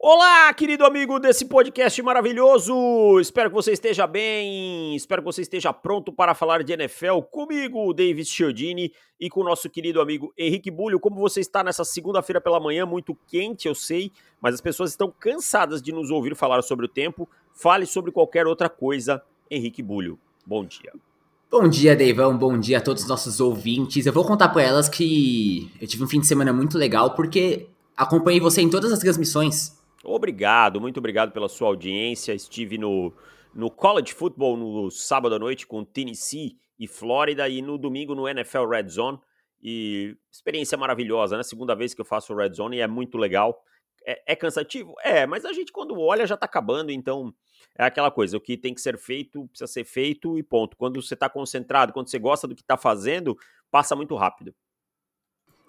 Olá, querido amigo desse podcast maravilhoso! Espero que você esteja bem, espero que você esteja pronto para falar de NFL comigo, David Chiodini, e com o nosso querido amigo Henrique Bulho. Como você está nessa segunda-feira pela manhã, muito quente, eu sei, mas as pessoas estão cansadas de nos ouvir falar sobre o tempo. Fale sobre qualquer outra coisa, Henrique Bulho. Bom dia. Bom dia, Deivão. Bom dia a todos os nossos ouvintes. Eu vou contar para elas que eu tive um fim de semana muito legal porque acompanhei você em todas as transmissões Obrigado, muito obrigado pela sua audiência. Estive no, no College Football no sábado à noite com Tennessee e Flórida e no domingo no NFL Red Zone. E experiência maravilhosa, né? Segunda vez que eu faço o Red Zone e é muito legal. É, é cansativo? É, mas a gente quando olha já tá acabando, então é aquela coisa, o que tem que ser feito precisa ser feito e ponto. Quando você tá concentrado, quando você gosta do que tá fazendo, passa muito rápido.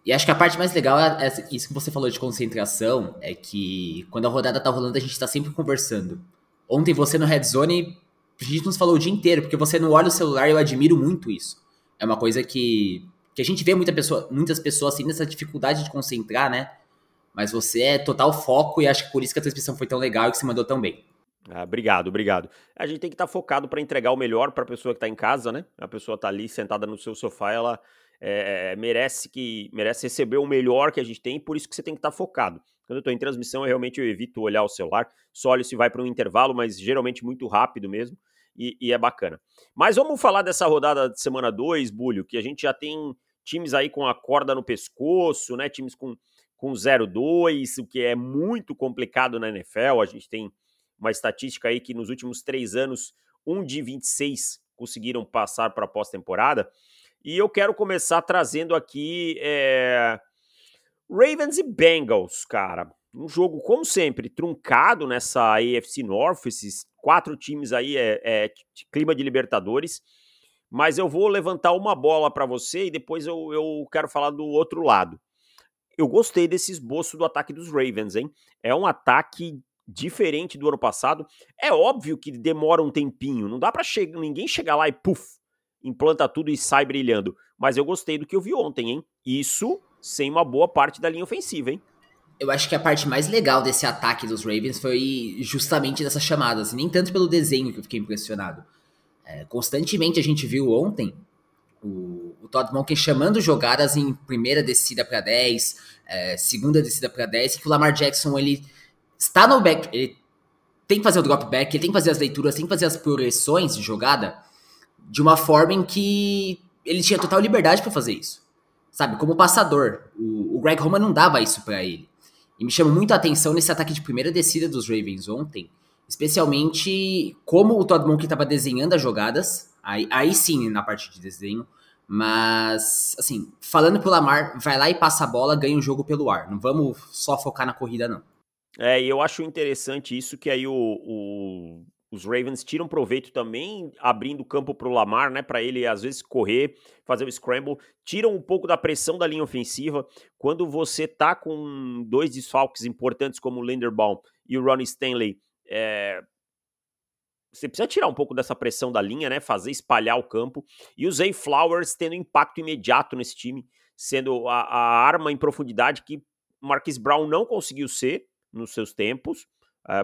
E acho que a parte mais legal é, é isso que você falou de concentração, é que quando a rodada tá rolando, a gente tá sempre conversando. Ontem você no Red Zone, a gente nos falou o dia inteiro, porque você não olha o celular e eu admiro muito isso. É uma coisa que, que a gente vê muita pessoa, muitas pessoas assim nessa dificuldade de concentrar, né? Mas você é total foco e acho que por isso que a transmissão foi tão legal e que você mandou tão bem. Ah, obrigado, obrigado. A gente tem que estar tá focado para entregar o melhor para a pessoa que está em casa, né? A pessoa está ali sentada no seu sofá, ela é, merece que merece receber o melhor que a gente tem, por isso que você tem que estar tá focado. Quando eu estou em transmissão, eu realmente evito olhar o celular, só olho se vai para um intervalo, mas geralmente muito rápido mesmo, e, e, é bacana. Mas vamos falar dessa rodada de semana 2, Bulho, que a gente já tem times aí com a corda no pescoço, né? Times com, com 0-2, o que é muito complicado na NFL. A gente tem uma estatística aí que nos últimos três anos, um de 26 conseguiram passar para a pós-temporada. E eu quero começar trazendo aqui é... Ravens e Bengals, cara. Um jogo, como sempre, truncado nessa AFC North, esses quatro times aí é, é clima de Libertadores. Mas eu vou levantar uma bola para você e depois eu, eu quero falar do outro lado. Eu gostei desse esboço do ataque dos Ravens, hein? É um ataque diferente do ano passado. É óbvio que demora um tempinho, não dá para che ninguém chegar lá e puf, implanta tudo e sai brilhando. Mas eu gostei do que eu vi ontem, hein? Isso sem uma boa parte da linha ofensiva, hein? Eu acho que a parte mais legal desse ataque dos Ravens foi justamente dessas chamadas, nem tanto pelo desenho que eu fiquei impressionado. É, constantemente a gente viu ontem o, o Todd Monken chamando jogadas em primeira descida para 10, é, segunda descida para 10, que o Lamar Jackson ele está no back, ele tem que fazer o drop back, ele tem que fazer as leituras, tem que fazer as progressões de jogada de uma forma em que ele tinha total liberdade para fazer isso. Sabe, como passador. O, o Greg Roman não dava isso para ele. E me chama muito a atenção nesse ataque de primeira descida dos Ravens ontem, especialmente como o Todd Monk estava desenhando as jogadas, aí, aí sim na parte de desenho, mas, assim, falando pro Lamar, vai lá e passa a bola, ganha o jogo pelo ar. Não vamos só focar na corrida, não. É, e eu acho interessante isso que aí o, o os Ravens tiram proveito também abrindo campo para o Lamar, né, para ele às vezes correr, fazer o scramble, tiram um pouco da pressão da linha ofensiva. Quando você tá com dois desfalques importantes como o Linderbaum e o Ronnie Stanley, é... você precisa tirar um pouco dessa pressão da linha, né, fazer espalhar o campo. E o Zay Flowers tendo impacto imediato nesse time, sendo a, a arma em profundidade que Marquis Brown não conseguiu ser nos seus tempos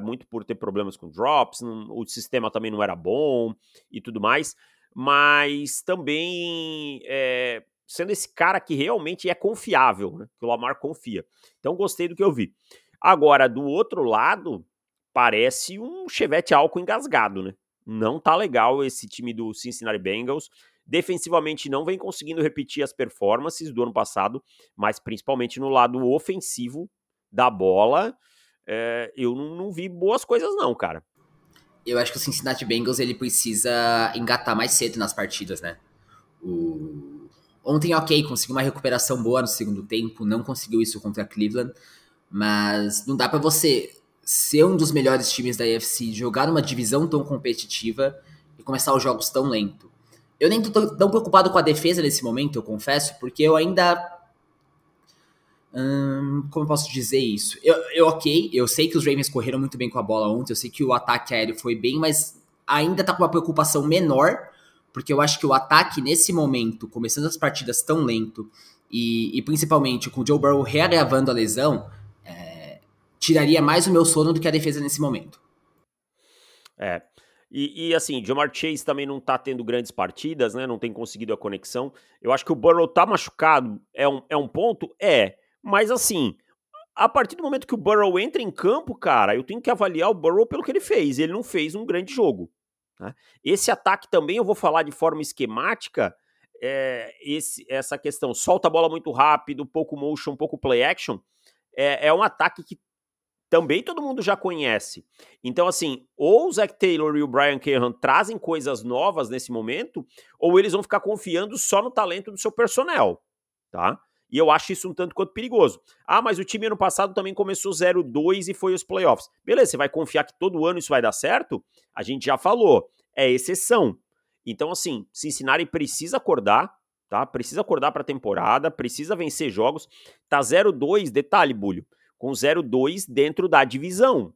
muito por ter problemas com drops, o sistema também não era bom e tudo mais, mas também é, sendo esse cara que realmente é confiável, né, que o Lamar confia. Então gostei do que eu vi. Agora, do outro lado, parece um chevette álcool engasgado, né? Não tá legal esse time do Cincinnati Bengals. Defensivamente não vem conseguindo repetir as performances do ano passado, mas principalmente no lado ofensivo da bola é, eu não, não, vi boas coisas não, cara. Eu acho que o Cincinnati Bengals ele precisa engatar mais cedo nas partidas, né? O... Ontem, ok, conseguiu uma recuperação boa no segundo tempo, não conseguiu isso contra Cleveland, mas não dá para você ser um dos melhores times da AFC, jogar numa divisão tão competitiva e começar os jogos tão lento. Eu nem tô tão preocupado com a defesa nesse momento, eu confesso, porque eu ainda Hum, como eu posso dizer isso? Eu, eu, ok, eu sei que os Ravens correram muito bem com a bola ontem, eu sei que o ataque aéreo foi bem, mas ainda tá com uma preocupação menor, porque eu acho que o ataque nesse momento, começando as partidas tão lento, e, e principalmente com o Joe Burrow reagravando a lesão, é, tiraria mais o meu sono do que a defesa nesse momento. É. E, e, assim, Jamar Chase também não tá tendo grandes partidas, né? Não tem conseguido a conexão. Eu acho que o Burrow tá machucado, é um, é um ponto? É. Mas assim, a partir do momento que o Burrow entra em campo, cara, eu tenho que avaliar o Burrow pelo que ele fez. Ele não fez um grande jogo. Né? Esse ataque também eu vou falar de forma esquemática. É, esse, essa questão, solta a bola muito rápido, pouco motion, pouco play action. É, é um ataque que também todo mundo já conhece. Então, assim, ou o Zach Taylor e o Brian Cahan trazem coisas novas nesse momento, ou eles vão ficar confiando só no talento do seu personnel, tá? E eu acho isso um tanto quanto perigoso. Ah, mas o time ano passado também começou 0-2 e foi os playoffs. Beleza, você vai confiar que todo ano isso vai dar certo? A gente já falou, é exceção. Então, assim, Cincinnati precisa acordar, tá? Precisa acordar para a temporada, precisa vencer jogos. Tá 0-2, detalhe, Bulho, com 0-2 dentro da divisão,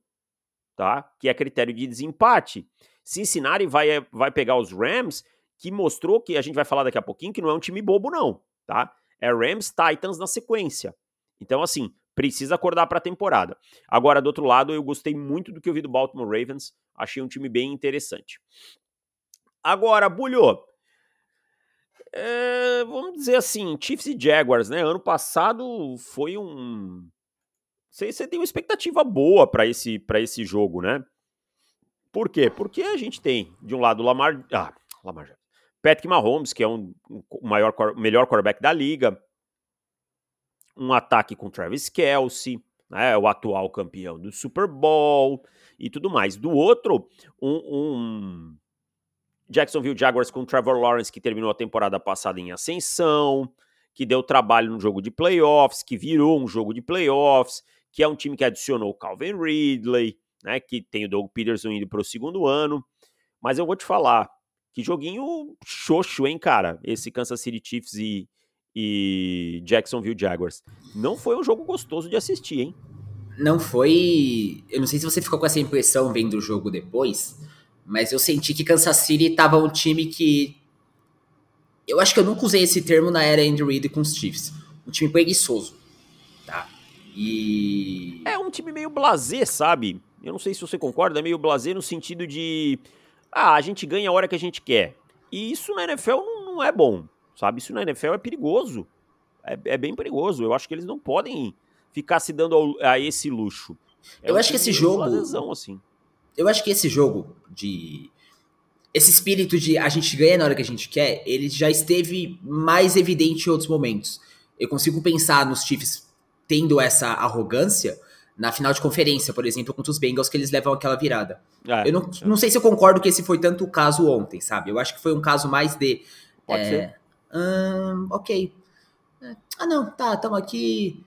tá? Que é critério de desempate. Cincinnati vai, eh, vai pegar os Rams, que mostrou que a gente vai falar daqui a pouquinho que não é um time bobo, não, tá? É Rams Titans na sequência. Então, assim, precisa acordar para a temporada. Agora, do outro lado, eu gostei muito do que eu vi do Baltimore Ravens. Achei um time bem interessante. Agora, Bulho, é, vamos dizer assim, Chiefs e Jaguars, né? Ano passado foi um. Você, tem uma expectativa boa para esse, esse jogo, né? Por quê? Porque a gente tem, de um lado, Lamar. Ah, Lamar Patrick Mahomes, que é um, um maior, melhor quarterback da liga. Um ataque com Travis Kelsey, né, o atual campeão do Super Bowl e tudo mais. Do outro, um, um Jacksonville Jaguars com Trevor Lawrence, que terminou a temporada passada em ascensão, que deu trabalho no jogo de playoffs, que virou um jogo de playoffs, que é um time que adicionou o Calvin Ridley, né, que tem o Doug Peterson indo para o segundo ano. Mas eu vou te falar, que joguinho xoxo, hein, cara? Esse Kansas City Chiefs e, e Jacksonville Jaguars. Não foi um jogo gostoso de assistir, hein? Não foi. Eu não sei se você ficou com essa impressão vendo o jogo depois, mas eu senti que Kansas City tava um time que. Eu acho que eu nunca usei esse termo na era Andy Reid com os Chiefs. Um time preguiçoso. Tá? E. É um time meio blazer, sabe? Eu não sei se você concorda, é meio blazer no sentido de ah, a gente ganha a hora que a gente quer. E isso na NFL não, não é bom, sabe? Isso na NFL é perigoso. É, é, bem perigoso. Eu acho que eles não podem ficar se dando ao, a esse luxo. É eu acho que esse jogo. Lesão, assim. Eu acho que esse jogo de. Esse espírito de a gente ganha na hora que a gente quer, ele já esteve mais evidente em outros momentos. Eu consigo pensar nos Chiefs tendo essa arrogância, na final de conferência, por exemplo, contra os Bengals, que eles levam aquela virada. É, eu não, é. não sei se eu concordo que esse foi tanto o caso ontem, sabe? Eu acho que foi um caso mais de. Pode é, ser. Hum, ok. Ah, não, tá, estamos aqui.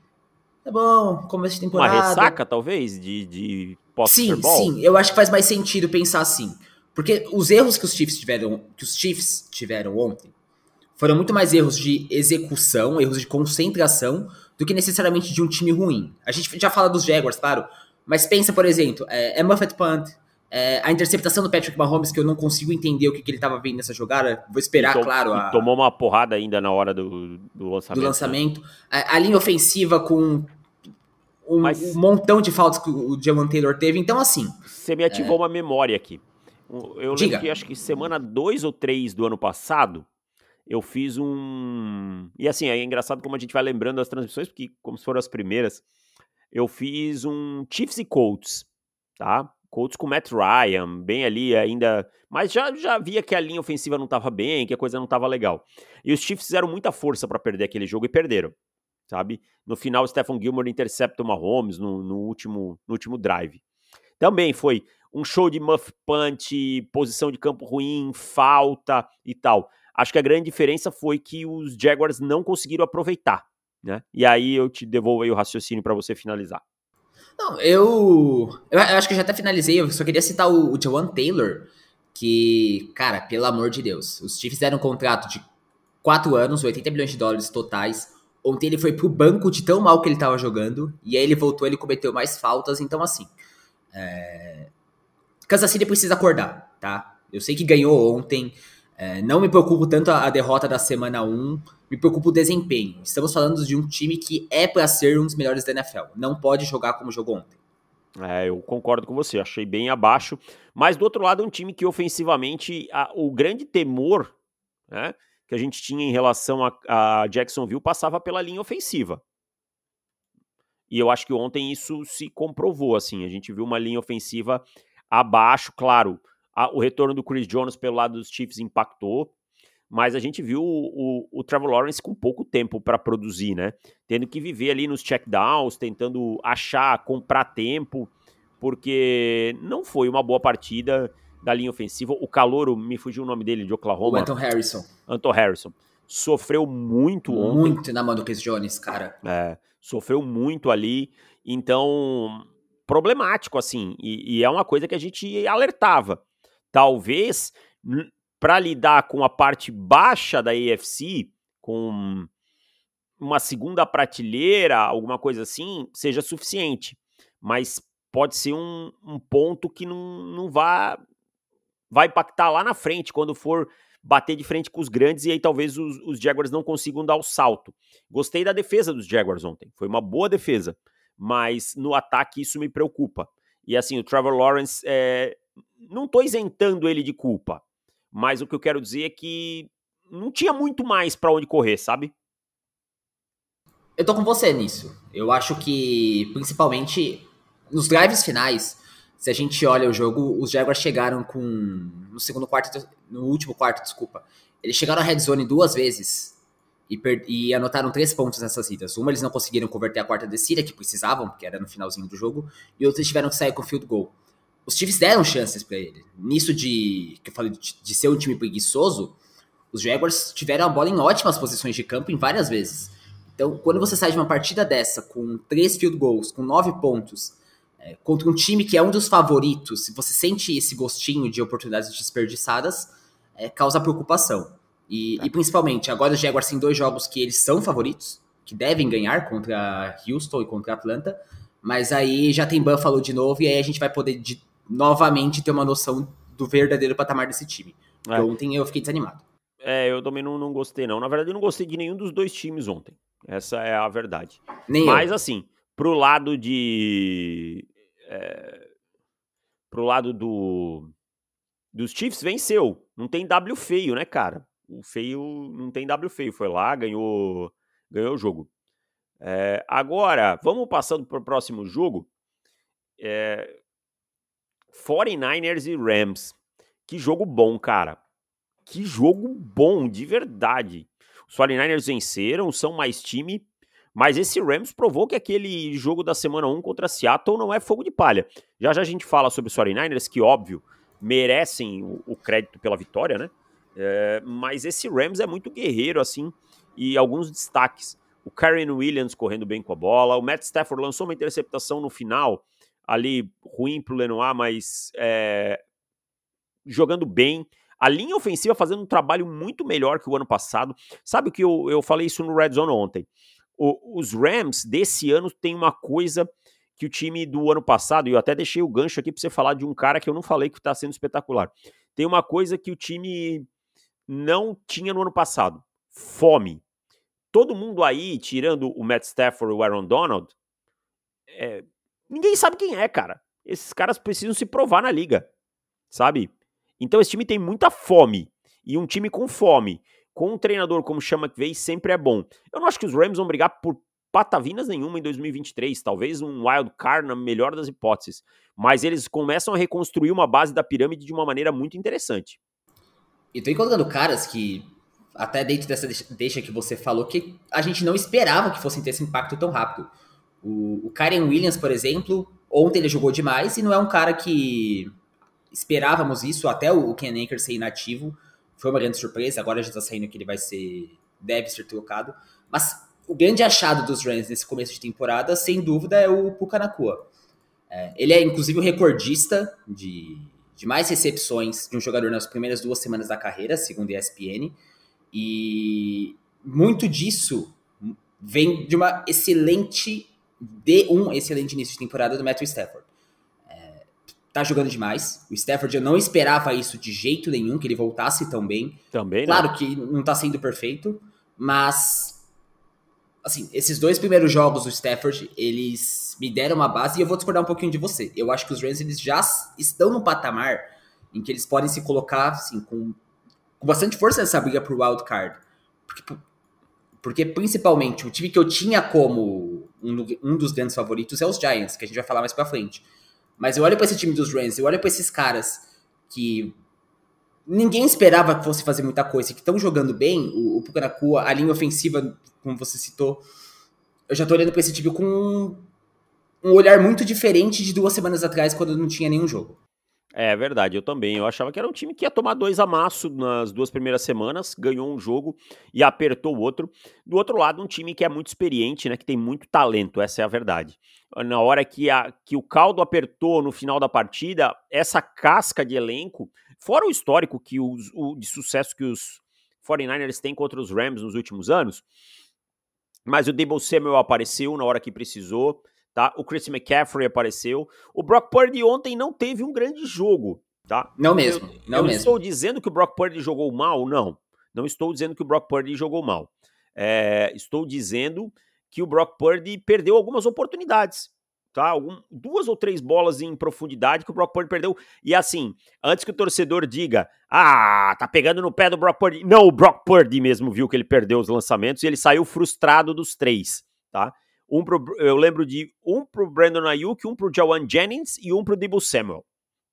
Tá bom, começo de temporada. Uma ressaca, talvez, de, de Sim, sim, eu acho que faz mais sentido pensar assim. Porque os erros que os Chiefs tiveram, que os Chiefs tiveram ontem foram muito mais erros de execução, erros de concentração, do que necessariamente de um time ruim. A gente já fala dos Jaguars, claro, mas pensa, por exemplo, é, é Muffet Punt, é, a interceptação do Patrick Mahomes, que eu não consigo entender o que, que ele estava vendo nessa jogada. Vou esperar, tom, claro. A, tomou uma porrada ainda na hora do, do lançamento. Do lançamento. Né? A, a, linha ofensiva com um, Mas, um, montão de faltas que o Jaman Taylor teve. Então, assim. Você me ativou é... uma memória aqui. Eu Diga. lembro que acho que semana 2 ou 3 do ano passado, eu fiz um. E assim, é engraçado como a gente vai lembrando as transmissões, porque, como foram as primeiras, eu fiz um Chiefs e Colts, tá? Colts com Matt Ryan, bem ali ainda. Mas já, já via que a linha ofensiva não estava bem, que a coisa não estava legal. E os Chiefs fizeram muita força para perder aquele jogo e perderam, sabe? No final, Stephen Gilmore intercepta o Mahomes no, no, último, no último drive. Também foi um show de muff punch, posição de campo ruim, falta e tal. Acho que a grande diferença foi que os Jaguars não conseguiram aproveitar, né? E aí eu te devolvo aí o raciocínio para você finalizar. Não, eu, eu acho que eu já até finalizei, eu só queria citar o, o Taylor, que, cara, pelo amor de Deus, os Chiefs deram um contrato de 4 anos, 80 milhões de dólares totais. Ontem ele foi pro banco de tão mal que ele tava jogando, e aí ele voltou, ele cometeu mais faltas, então assim. É... Kansas City precisa acordar, tá? Eu sei que ganhou ontem, é, não me preocupo tanto a, derrota da semana 1, me preocupa o desempenho. Estamos falando de um time que é para ser um dos melhores da NFL. Não pode jogar como jogou ontem. É, eu concordo com você, achei bem abaixo. Mas do outro lado, um time que ofensivamente, a, o grande temor né, que a gente tinha em relação a, a Jacksonville passava pela linha ofensiva. E eu acho que ontem isso se comprovou, assim, a gente viu uma linha ofensiva abaixo, claro, a, o retorno do Chris Jones pelo lado dos Chiefs impactou, mas a gente viu o, o, o Trevor Lawrence com pouco tempo para produzir, né? Tendo que viver ali nos checkdowns, tentando achar, comprar tempo, porque não foi uma boa partida da linha ofensiva. O calouro, me fugiu o nome dele, de Oklahoma. O Anton Harrison. Anton Harrison. Sofreu muito ontem. Muito na mão do Chris Jones, cara. É, sofreu muito ali. Então, problemático, assim. E, e é uma coisa que a gente alertava. Talvez, para lidar com a parte baixa da AFC, com uma segunda prateleira, alguma coisa assim, seja suficiente. Mas pode ser um, um ponto que não, não vá, vai impactar lá na frente, quando for bater de frente com os grandes, e aí talvez os, os Jaguars não consigam dar o salto. Gostei da defesa dos Jaguars ontem, foi uma boa defesa, mas no ataque isso me preocupa. E assim, o Trevor Lawrence, é, não estou isentando ele de culpa, mas o que eu quero dizer é que não tinha muito mais para onde correr, sabe? Eu tô com você nisso. Eu acho que, principalmente, nos drives finais, se a gente olha o jogo, os Jaguars chegaram com. No segundo quarto. No último quarto, desculpa. Eles chegaram à red zone duas vezes e, per, e anotaram três pontos nessas idas. Uma eles não conseguiram converter a quarta descida, que precisavam, porque era no finalzinho do jogo, e outros tiveram que sair com field goal. Os Chiefs deram chances para ele. Nisso de. que eu falei de, de ser um time preguiçoso, os Jaguars tiveram a bola em ótimas posições de campo em várias vezes. Então, quando você sai de uma partida dessa, com três field goals, com nove pontos, é, contra um time que é um dos favoritos, se você sente esse gostinho de oportunidades desperdiçadas, é, causa preocupação. E, é. e, principalmente, agora os Jaguars têm dois jogos que eles são favoritos, que devem ganhar contra Houston e contra Atlanta, mas aí já tem Buffalo de novo, e aí a gente vai poder de, novamente ter uma noção do verdadeiro patamar desse time. É. Ontem eu fiquei desanimado. É, eu também não, não gostei, não. Na verdade, eu não gostei de nenhum dos dois times ontem. Essa é a verdade. Nem Mas, eu. assim, pro lado de é, pro lado do dos Chiefs, venceu. Não tem W feio, né, cara? O feio não tem W feio. Foi lá, ganhou, ganhou o jogo. É, agora, vamos passando para o próximo jogo. É, 49ers e Rams. Que jogo bom, cara. Que jogo bom, de verdade. Os 49ers venceram, são mais time, mas esse Rams provou que aquele jogo da semana 1 contra Seattle não é fogo de palha. Já já a gente fala sobre os 49ers, que óbvio, merecem o, crédito pela vitória, né? É, mas esse Rams é muito guerreiro, assim, e alguns destaques. O Karen Williams correndo bem com a bola, o Matt Stafford lançou uma interceptação no final, ali ruim pro Lenoir, mas é, jogando bem. A linha ofensiva fazendo um trabalho muito melhor que o ano passado. Sabe o que eu, eu falei isso no Red Zone ontem? O, os Rams desse ano tem uma coisa que o time do ano passado, e eu até deixei o gancho aqui para você falar de um cara que eu não falei que está sendo espetacular. Tem uma coisa que o time não tinha no ano passado: fome. Todo mundo aí, tirando o Matt Stafford e o Aaron Donald, é, ninguém sabe quem é, cara. Esses caras precisam se provar na liga, sabe? Então esse time tem muita fome. E um time com fome com um treinador como chama que veio sempre é bom. Eu não acho que os Rams vão brigar por patavinas nenhuma em 2023, talvez um wild card na melhor das hipóteses, mas eles começam a reconstruir uma base da pirâmide de uma maneira muito interessante. E tô encontrando caras que, até dentro dessa deixa que você falou, que a gente não esperava que fossem ter esse impacto tão rápido. O, o Karen Williams, por exemplo, ontem ele jogou demais e não é um cara que esperávamos isso, até o Ken Anker ser inativo, foi uma grande surpresa. Agora já está saindo que ele vai ser. deve ser trocado. Mas o grande achado dos Rams nesse começo de temporada, sem dúvida, é o Puka. É, ele é, inclusive, o recordista de, de mais recepções de um jogador nas primeiras duas semanas da carreira, segundo a ESPN. E muito disso vem de uma excelente de um excelente início de temporada do Matthew Stafford tá jogando demais. O Stafford, eu não esperava isso de jeito nenhum, que ele voltasse tão bem. Também, Claro que não tá sendo perfeito, mas assim, esses dois primeiros jogos do Stafford, eles me deram uma base e eu vou discordar um pouquinho de você. Eu acho que os Rams eles já estão no patamar em que eles podem se colocar assim, com, com bastante força nessa briga pro wild card. Porque, porque principalmente o time que eu tinha como um, um dos grandes favoritos é os Giants, que a gente vai falar mais pra frente. Mas eu olho para esse time dos Rams, eu olho para esses caras que ninguém esperava que fosse fazer muita coisa, que estão jogando bem, o, o a linha ofensiva, como você citou, eu já tô olhando para esse time com um, um olhar muito diferente de duas semanas atrás, quando não tinha nenhum jogo. É verdade, eu também. Eu achava que era um time que ia tomar dois amassos nas duas primeiras semanas, ganhou um jogo e apertou o outro. Do outro lado, um time que é muito experiente, né? Que tem muito talento, essa é a verdade. Na hora que, a, que o caldo apertou no final da partida, essa casca de elenco, fora o histórico que os, o, de sucesso que os 49ers têm contra os Rams nos últimos anos, mas o Debo Samuel apareceu na hora que precisou tá? O Chris McCaffrey apareceu. O Brock Purdy ontem não teve um grande jogo, tá? Não mesmo, eu, não eu mesmo. estou dizendo que o Brock Purdy jogou mal, não. Não estou dizendo que o Brock Purdy jogou mal. É, estou dizendo que o Brock Purdy perdeu algumas oportunidades, tá? Algum, duas ou três bolas em profundidade que o Brock Purdy perdeu. E assim, antes que o torcedor diga, ah, tá pegando no pé do Brock Purdy. Não, o Brock Purdy mesmo viu que ele perdeu os lançamentos e ele saiu frustrado dos três, tá? Um pro, eu lembro de um pro Brandon Ayuk, um pro Jawan Jennings e um pro Debo Samuel.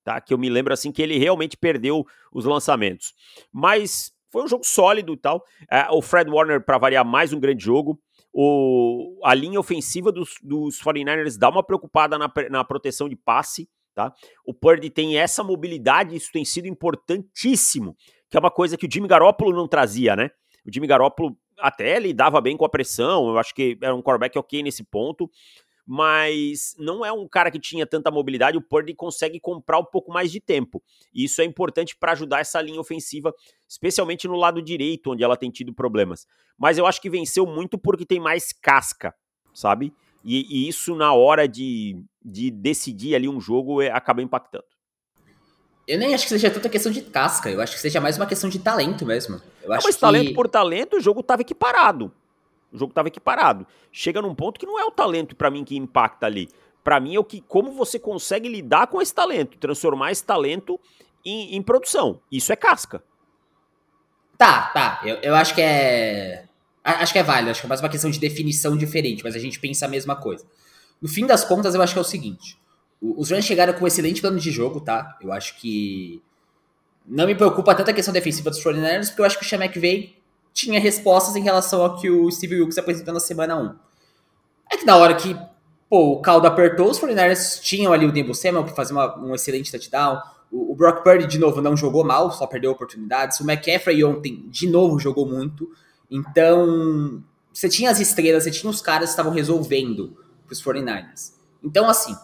Tá? Que eu me lembro assim que ele realmente perdeu os lançamentos. Mas foi um jogo sólido e tal. É, o Fred Warner, para variar, mais um grande jogo. O, a linha ofensiva dos, dos 49ers dá uma preocupada na, na proteção de passe. Tá? O Purdy tem essa mobilidade, isso tem sido importantíssimo, que é uma coisa que o Jimmy Garoppolo não trazia, né? O Jimmy Garoppolo até lidava bem com a pressão, eu acho que era um quarterback ok nesse ponto, mas não é um cara que tinha tanta mobilidade, o Purdy consegue comprar um pouco mais de tempo. E isso é importante para ajudar essa linha ofensiva, especialmente no lado direito, onde ela tem tido problemas. Mas eu acho que venceu muito porque tem mais casca, sabe? E, e isso na hora de, de decidir ali um jogo é, acaba impactando. Eu nem acho que seja tanta questão de casca, eu acho que seja mais uma questão de talento mesmo. Eu acho mas que... talento por talento, o jogo tava equiparado. O jogo tava equiparado. Chega num ponto que não é o talento para mim que impacta ali. Para mim é o que como você consegue lidar com esse talento, transformar esse talento em, em produção. Isso é casca. Tá, tá. Eu, eu acho que é. Acho que é válido, acho que é mais uma questão de definição diferente, mas a gente pensa a mesma coisa. No fim das contas, eu acho que é o seguinte: os Rams chegaram com um excelente plano de jogo, tá? Eu acho que não me preocupa tanto a questão defensiva dos 49ers, porque eu acho que o Sean McVay tinha respostas em relação ao que o Steve Wilkes apresentou na semana 1. É que na hora que pô, o caldo apertou, os 49ers tinham ali o Debo Samuel para fazer uma, um excelente touchdown. O, o, Brock Purdy, de novo, não jogou mal, só perdeu oportunidades. O McCaffrey ontem, de novo, jogou muito. Então, você tinha as estrelas, você tinha os caras que estavam resolvendo para os 49ers. Então, assim,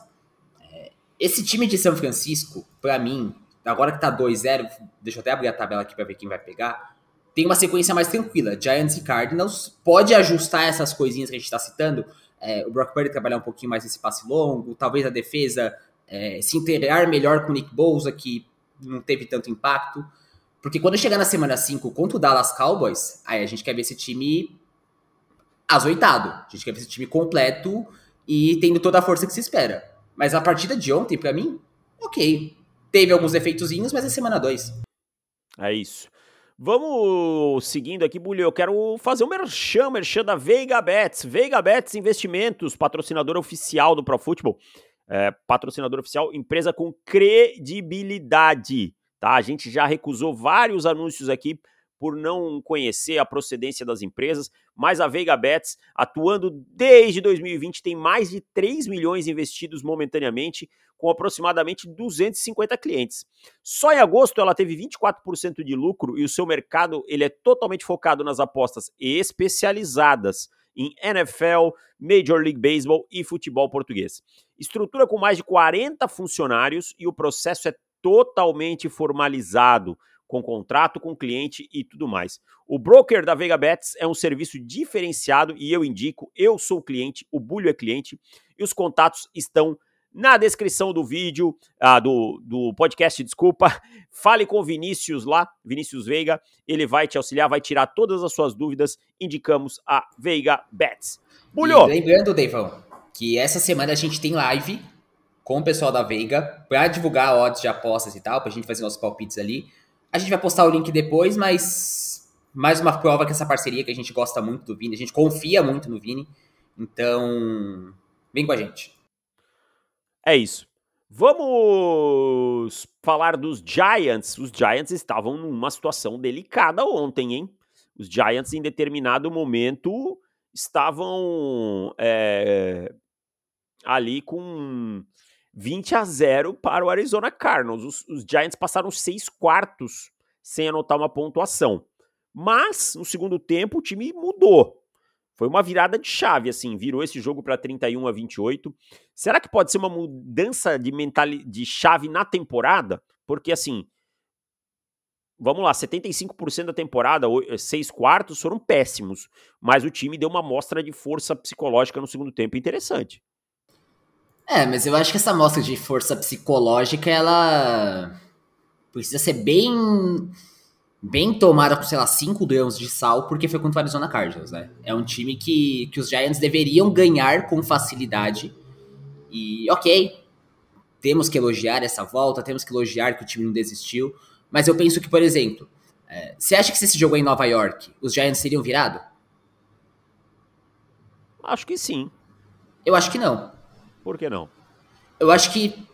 esse time de São Francisco, para mim, agora que tá 2-0, deixa eu até abrir a tabela aqui para ver quem vai pegar. Tem uma sequência mais tranquila. Giants e Cardinals. Pode ajustar essas coisinhas que a gente tá citando. É, o Brock Purdy trabalhar um pouquinho mais nesse passe longo. Talvez a defesa é, se integrar melhor com o Nick Bosa, que não teve tanto impacto. Porque quando chegar na semana 5 contra o Dallas Cowboys, aí a gente quer ver esse time azoitado. A gente quer ver esse time completo e tendo toda a força que se espera. Mas a partida de ontem, para mim, ok. Teve alguns efeitozinhos, mas é semana 2. É isso. Vamos seguindo aqui, Bulho. Eu quero fazer um merchan, merchan da Veiga Bets. Veiga Bets Investimentos, patrocinador oficial do Pro Football. É, patrocinador oficial, empresa com credibilidade. Tá? A gente já recusou vários anúncios aqui por não conhecer a procedência das empresas, mas a Veiga Bets, atuando desde 2020, tem mais de 3 milhões investidos momentaneamente, com aproximadamente 250 clientes. Só em agosto ela teve 24% de lucro e o seu mercado ele é totalmente focado nas apostas especializadas em NFL, Major League Baseball e futebol português. Estrutura com mais de 40 funcionários e o processo é totalmente formalizado com contrato com cliente e tudo mais. O broker da Vega Bets é um serviço diferenciado e eu indico, eu sou cliente, o Bulho é cliente e os contatos estão na descrição do vídeo, ah, do, do podcast, desculpa. Fale com o Vinícius lá, Vinícius Veiga. Ele vai te auxiliar, vai tirar todas as suas dúvidas. Indicamos a Veiga Bets. Bulho! lembrando, Deivão, que essa semana a gente tem live com o pessoal da Veiga para divulgar odds de apostas e tal, pra gente fazer nossos palpites ali. A gente vai postar o link depois, mas mais uma prova que essa parceria que a gente gosta muito do Vini, a gente confia muito no Vini. Então, vem com a gente. É isso. Vamos falar dos Giants. Os Giants estavam numa situação delicada ontem, hein? Os Giants, em determinado momento, estavam é, ali com 20 a 0 para o Arizona Cardinals. Os, os Giants passaram seis quartos sem anotar uma pontuação. Mas, no segundo tempo, o time mudou. Foi uma virada de chave, assim, virou esse jogo para 31 a 28. Será que pode ser uma mudança de mentalidade de chave na temporada? Porque assim, vamos lá, 75% da temporada, seis quartos foram péssimos, mas o time deu uma mostra de força psicológica no segundo tempo interessante. É, mas eu acho que essa mostra de força psicológica, ela precisa ser bem bem tomada com, sei lá, 5 grãos de sal, porque foi contra o Arizona Cardinals, né? É um time que, que os Giants deveriam ganhar com facilidade. E, ok, temos que elogiar essa volta, temos que elogiar que o time não desistiu. Mas eu penso que, por exemplo, é, você acha que se esse jogo é em Nova York, os Giants seriam virado? Acho que sim. Eu acho que não. Por que não? Eu acho que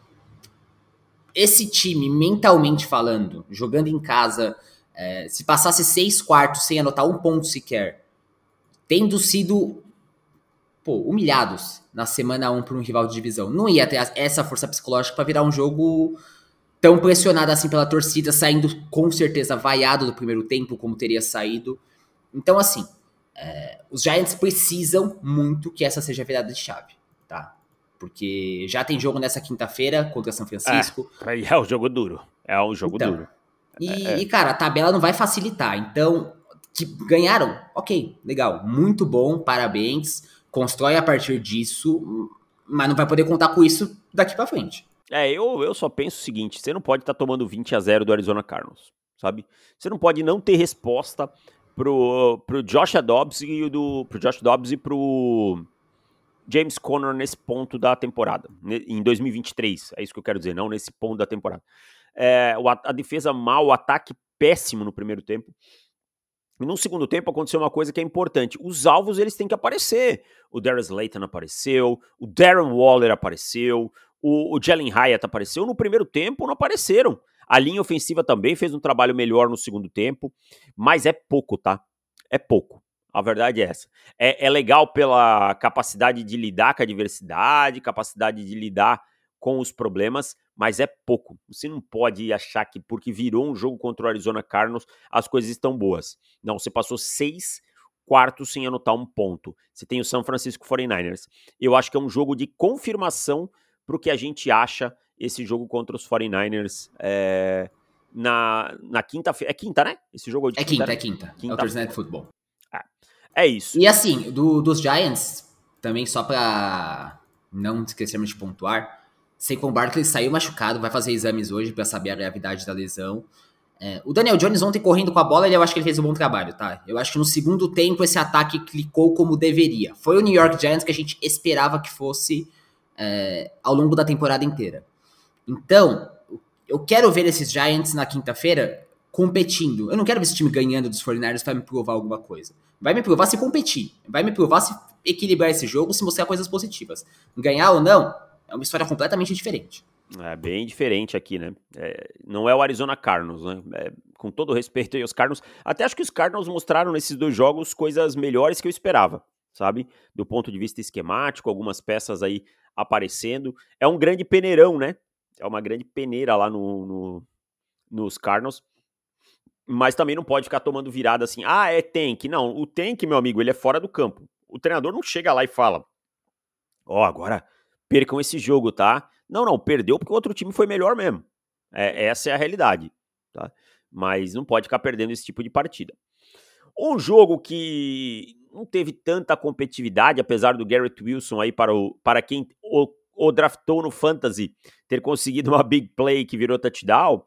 esse time, mentalmente falando, jogando em casa, é, se passasse seis quartos sem anotar um ponto sequer, tendo sido pô, humilhados na semana 1 por um rival de divisão, não ia ter essa força psicológica para virar um jogo tão pressionado assim pela torcida, saindo com certeza vaiado do primeiro tempo, como teria saído. Então, assim, é, os Giants precisam muito que essa seja a virada de chave? Porque já tem jogo nessa quinta-feira contra São Francisco. É, é um jogo duro. É um jogo então, duro. E, é, é. e, cara, a tabela não vai facilitar. Então, que ganharam, ok, legal, muito bom, parabéns. Constrói a partir disso, mas não vai poder contar com isso daqui para frente. É, eu, eu só penso o seguinte: você não pode estar tá tomando 20 a 0 do Arizona Cardinals, sabe? Você não pode não ter resposta pro, pro Josh Dobbs e do pro Josh Dobbs e pro James Conner nesse ponto da temporada, em 2023. É isso que eu quero dizer, não nesse ponto da temporada. É, a defesa mal, o ataque péssimo no primeiro tempo. E no segundo tempo aconteceu uma coisa que é importante. Os alvos eles têm que aparecer. O Darius Slayton apareceu, o Darren Waller apareceu, o, o Jalen Hyatt apareceu. No primeiro tempo não apareceram. A linha ofensiva também fez um trabalho melhor no segundo tempo, mas é pouco, tá? É pouco. A verdade é essa. É, é legal pela capacidade de lidar com a diversidade, capacidade de lidar com os problemas, mas é pouco. Você não pode achar que porque virou um jogo contra o Arizona Cardinals as coisas estão boas. Não, você passou seis quartos sem anotar um ponto. Você tem o San Francisco 49ers. Eu acho que é um jogo de confirmação para o que a gente acha esse jogo contra os 49ers é, na, na quinta-feira. É quinta, né? Esse jogo é de é quinta, quinta, é quinta. quinta. É o Thursday Night Football. É, isso. E assim, do, dos Giants, também só para não esquecermos de pontuar, Saquon Barkley saiu machucado, vai fazer exames hoje para saber a gravidade da lesão. É, o Daniel Jones ontem correndo com a bola, eu acho que ele fez um bom trabalho, tá? Eu acho que no segundo tempo esse ataque clicou como deveria. Foi o New York Giants que a gente esperava que fosse é, ao longo da temporada inteira. Então, eu quero ver esses Giants na quinta-feira competindo. Eu não quero ver esse time ganhando dos 49ers para me provar alguma coisa. Vai me provar se competir. Vai me provar se equilibrar esse jogo, se mostrar coisas positivas. Ganhar ou não, é uma história completamente diferente. É bem diferente aqui, né? É, não é o Arizona Cardinals, né? É, com todo respeito aí aos Cardinals, até acho que os Cardinals mostraram nesses dois jogos coisas melhores que eu esperava, sabe? Do ponto de vista esquemático, algumas peças aí aparecendo. É um grande peneirão, né? É uma grande peneira lá no, no nos Cardinals. Mas também não pode ficar tomando virada assim, ah, é tank. Não, o tank, meu amigo, ele é fora do campo. O treinador não chega lá e fala, ó, oh, agora percam esse jogo, tá? Não, não, perdeu porque o outro time foi melhor mesmo. É, essa é a realidade, tá? Mas não pode ficar perdendo esse tipo de partida. Um jogo que não teve tanta competitividade, apesar do Garrett Wilson aí para, o, para quem o ou draftou no Fantasy ter conseguido uma big play que virou touchdown,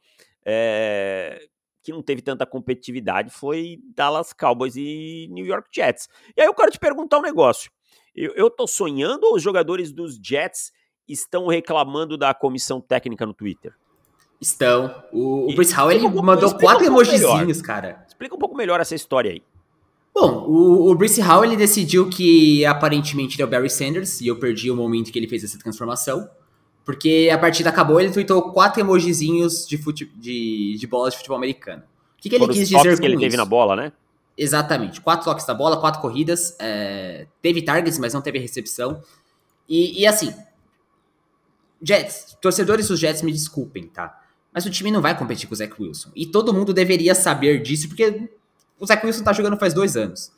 é, que não teve tanta competitividade, foi Dallas Cowboys e New York Jets. E aí eu quero te perguntar um negócio. Eu, eu tô sonhando ou os jogadores dos Jets estão reclamando da comissão técnica no Twitter? Estão. O, o Bruce Howell ele um mandou quatro um emojizinhos, cara. Explica um pouco melhor essa história aí. Bom, o, o Bruce Howell ele decidiu que aparentemente ele é o Barry Sanders, e eu perdi o momento que ele fez essa transformação. Porque a partida acabou, ele tweetou quatro emojizinhos de, fute, de, de bola de futebol americano. O que, que ele quis dizer com que ele teve na bola, né? Exatamente. Quatro toques da bola, quatro corridas. É, teve targets, mas não teve recepção. E, e, assim, Jets, torcedores dos Jets me desculpem, tá? Mas o time não vai competir com o Zach Wilson. E todo mundo deveria saber disso, porque o Zach Wilson tá jogando faz dois anos.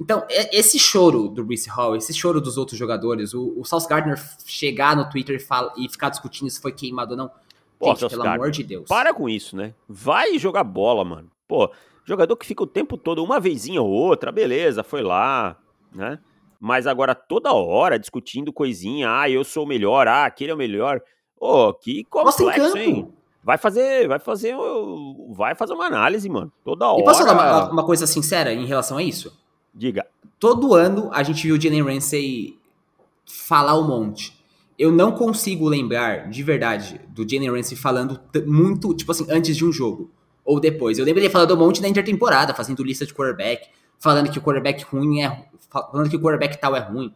Então, esse choro do Bruce Hall, esse choro dos outros jogadores, o, o South Gardner chegar no Twitter e, fala, e ficar discutindo se foi queimado ou não. Pô, Gente, pelo amor de Deus. Para com isso, né? Vai jogar bola, mano. Pô, jogador que fica o tempo todo, uma vezinha ou outra, beleza, foi lá, né? Mas agora toda hora discutindo coisinha, ah, eu sou o melhor, ah, aquele é o melhor. Ô, oh, que complexo, hein? Vai fazer, vai fazer, vai fazer uma análise, mano. Toda hora. E posso falar uma, uma coisa sincera em relação a isso? Diga. Todo ano a gente viu o Jalen Ramsey falar um monte. Eu não consigo lembrar, de verdade, do Jalen Ramsey falando muito, tipo assim, antes de um jogo. Ou depois. Eu lembro ele falando um monte na intertemporada, fazendo lista de quarterback, falando que o quarterback ruim é. Falando que o quarterback tal é ruim.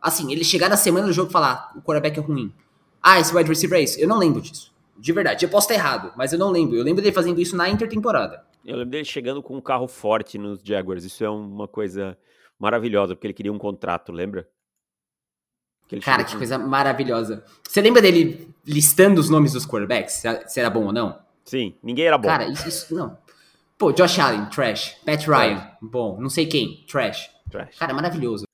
Assim, ele chegar na semana do jogo e falar, o quarterback é ruim. Ah, esse wide receiver é isso. Eu não lembro disso. De verdade. Eu posso estar errado, mas eu não lembro. Eu lembro dele fazendo isso na intertemporada. Eu lembro dele chegando com um carro forte nos Jaguars. Isso é uma coisa maravilhosa, porque ele queria um contrato, lembra? Que Cara, que com... coisa maravilhosa. Você lembra dele listando os nomes dos quarterbacks? Se era bom ou não? Sim, ninguém era bom. Cara, isso, isso não. Pô, Josh Allen, trash. Pat Ryan, bom. Não sei quem, trash. Trash. Cara, maravilhoso.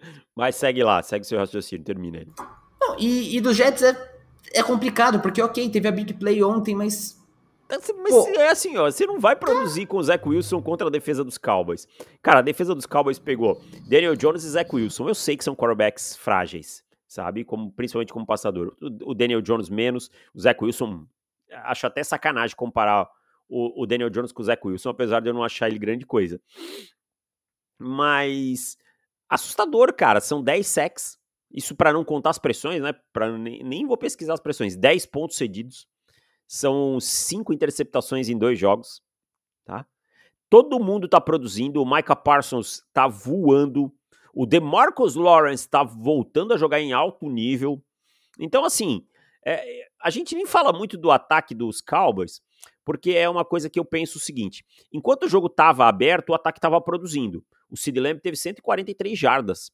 Mas segue lá, segue seu raciocínio, termina ele. Não, e, e do Jets é, é complicado, porque ok, teve a big play ontem, mas mas Pô. é assim, ó, você não vai produzir com o Zach Wilson contra a defesa dos Cowboys. Cara, a defesa dos Cowboys pegou Daniel Jones e Zach Wilson. Eu sei que são quarterbacks frágeis, sabe? Como, principalmente como passador. O Daniel Jones menos, o Zach Wilson, acho até sacanagem comparar o, o Daniel Jones com o Zach Wilson, apesar de eu não achar ele grande coisa. Mas assustador, cara. São 10 sacks. Isso para não contar as pressões, né? Pra, nem, nem vou pesquisar as pressões. 10 pontos cedidos. São cinco interceptações em dois jogos, tá? Todo mundo tá produzindo, o Micah Parsons tá voando, o DeMarcus Lawrence tá voltando a jogar em alto nível. Então, assim, é, a gente nem fala muito do ataque dos Cowboys, porque é uma coisa que eu penso o seguinte: enquanto o jogo estava aberto, o ataque estava produzindo. O Sid Lamb teve 143 jardas.